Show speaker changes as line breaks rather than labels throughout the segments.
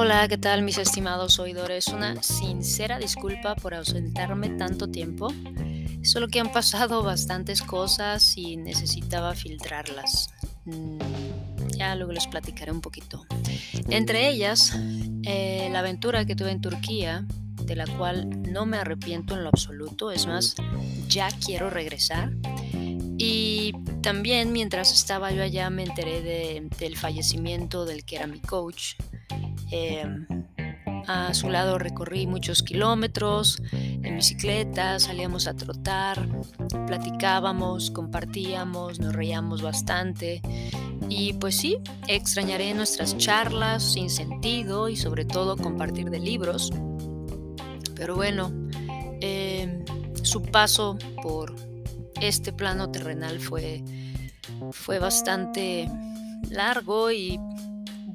Hola, ¿qué tal mis estimados oidores? Una sincera disculpa por ausentarme tanto tiempo. Solo que han pasado bastantes cosas y necesitaba filtrarlas. Mm, ya luego les platicaré un poquito. Entre ellas, eh, la aventura que tuve en Turquía, de la cual no me arrepiento en lo absoluto, es más, ya quiero regresar. Y también mientras estaba yo allá me enteré del fallecimiento del que era mi coach, Em, a su lado recorrí muchos kilómetros en bicicleta, salíamos a trotar, platicábamos, compartíamos, nos reíamos bastante. Y pues sí, extrañaré nuestras charlas sin sentido y sobre todo compartir de libros. Pero bueno, em, su paso por este plano terrenal fue, fue bastante largo y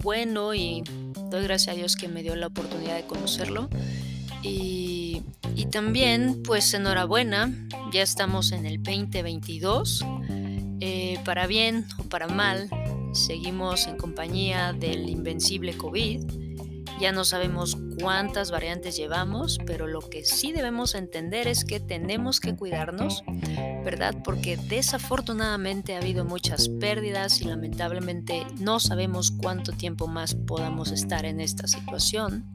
bueno y gracias a Dios que me dio la oportunidad de conocerlo. Y, también, pues enhorabuena, ya estamos en el 2022. Eh, para bien o para mal, seguimos en compañía del invencible COVID ya no sabemos cuántas variantes llevamos, pero lo que sí debemos entender es que tenemos que cuidarnos, ¿verdad? Porque desafortunadamente ha habido muchas pérdidas y lamentablemente no sabemos cuánto tiempo más podamos estar en esta situación.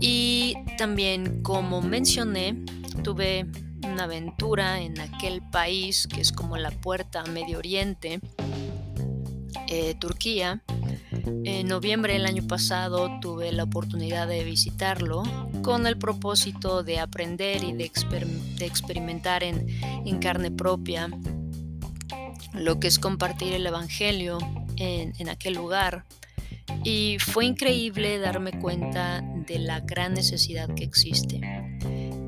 Y también, como mencioné, tuve una aventura en aquel país que es como la puerta a Medio Oriente, eh, Turquía, en noviembre del año pasado tuve la oportunidad de visitarlo con el propósito de aprender y de, experimentar en, carne propia lo que es compartir el Evangelio en, aquel lugar. Y fue increíble darme cuenta de la gran necesidad que existe.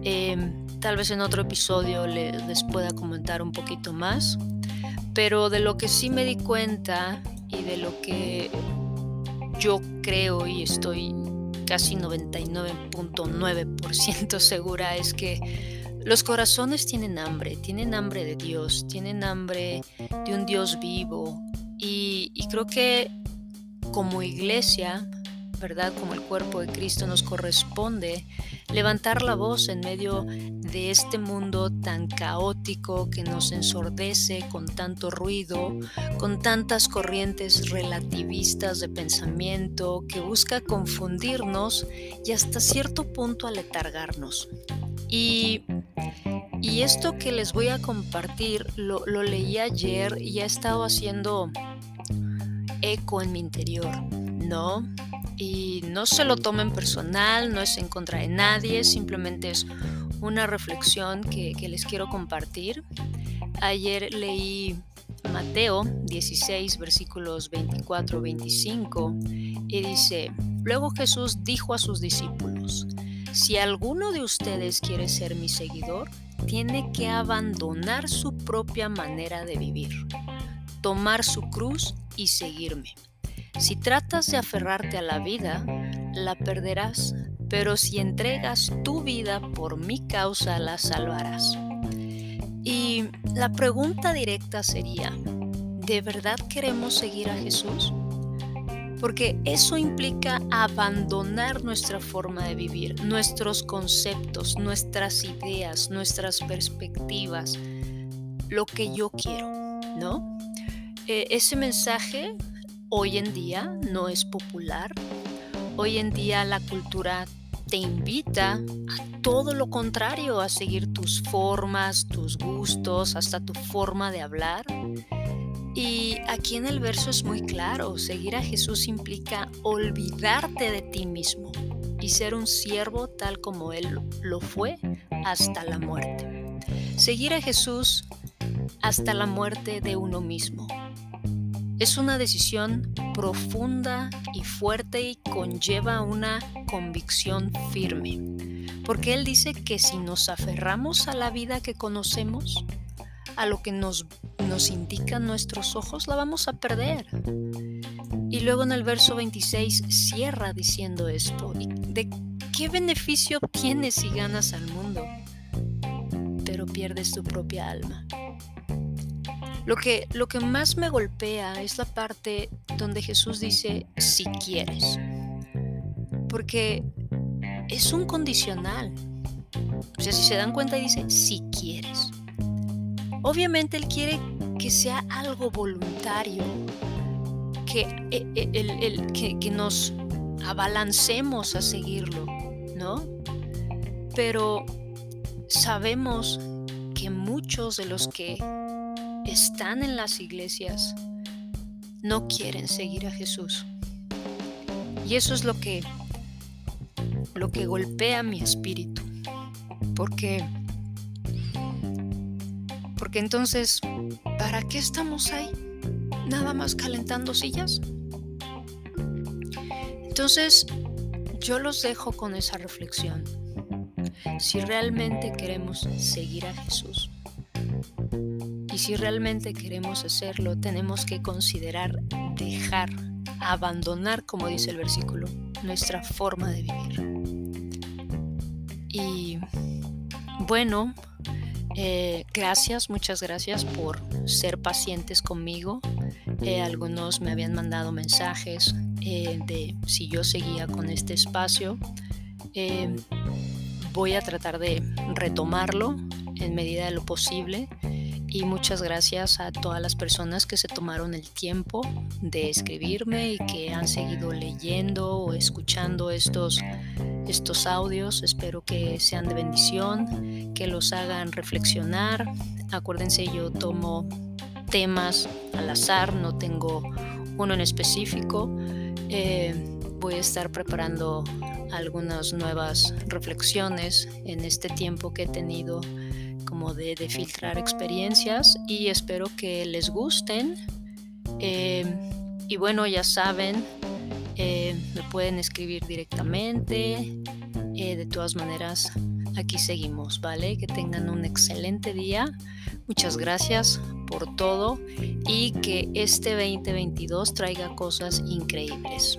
Em, tal vez en otro episodio les pueda comentar un poquito más, pero de lo que sí me di cuenta y de lo que yo creo y estoy casi 99.9% segura es que los corazones tienen hambre, tienen hambre de Dios, tienen hambre de un Dios vivo. Y, y creo que como iglesia ¿verdad? Como el cuerpo de Cristo nos corresponde levantar la voz en medio de este mundo tan caótico que nos ensordece con tanto ruido, con tantas corrientes relativistas de pensamiento que busca confundirnos y hasta cierto punto aletargarnos. Y, y esto que les voy a compartir lo, lo leí ayer y ha estado haciendo eco en mi interior, ¿no? Y no se lo tomen personal, no es en contra de nadie, simplemente es una reflexión que, les quiero compartir. Ayer leí Mateo 16 versículos 24-25 y dice, luego Jesús dijo a sus discípulos, si alguno de ustedes quiere ser mi seguidor, tiene que abandonar su propia manera de vivir, tomar su cruz y seguirme. Si tratas de aferrarte a la vida, la perderás, pero si entregas tu vida por mi causa, la salvarás. Y la pregunta directa sería, ¿de verdad queremos seguir a Jesús? Porque eso implica abandonar nuestra forma de vivir, nuestros conceptos, nuestras ideas, nuestras perspectivas, lo que yo quiero, ¿no? Eh, ese mensaje hoy en día no es popular. Hoy en día la cultura te invita a todo lo contrario, a seguir tus formas, tus gustos, hasta tu forma de hablar. Y aquí en el verso es muy claro, seguir a Jesús implica olvidarte de ti mismo y ser un siervo tal como Él lo fue hasta la muerte. Seguir a Jesús hasta la muerte de uno mismo. Es una decisión profunda y fuerte y conlleva una convicción firme, porque Él dice que si nos aferramos a la vida que conocemos, a lo que nos, nos indican nuestros ojos, la vamos a perder. Y luego en el verso 26 cierra diciendo esto, ¿de qué beneficio obtienes si ganas al mundo, pero pierdes tu propia alma? Lo que, lo que más me golpea es la parte donde Jesús dice, si quieres. porque es un condicional. O sea, si se dan cuenta, dice, si quieres. Obviamente Él quiere que sea algo voluntario, que, eh, eh, que, que nos abalancemos a seguirlo, ¿no? Pero sabemos que muchos de los que están en las iglesias no quieren seguir a Jesús. Y eso es lo que lo que golpea mi espíritu. Porque porque entonces ¿para qué estamos ahí? Nada más calentando sillas. Entonces, yo los dejo con esa reflexión. Si realmente queremos seguir a Jesús si realmente queremos hacerlo, tenemos que considerar dejar, abandonar, como dice el versículo, nuestra forma de vivir. Y bueno, eh, gracias, muchas gracias por ser pacientes conmigo. Eh, algunos me habían mandado mensajes eh, de si yo seguía con este espacio. voy a tratar de retomarlo en medida de lo posible y muchas gracias a todas las personas que se tomaron el tiempo de escribirme y que han seguido leyendo o escuchando estos, estos audios. Espero que sean de bendición, que los hagan reflexionar. Acuérdense, yo tomo temas al azar, no tengo uno en específico. Eh, voy a estar preparando algunas nuevas reflexiones en este tiempo que he tenido como de, filtrar experiencias y espero que les gusten. Em, y bueno, ya saben, eh, me pueden escribir directamente. Eh, de todas maneras, aquí seguimos, ¿vale? Que tengan un excelente día. Muchas gracias por todo y que este 2022 traiga cosas increíbles.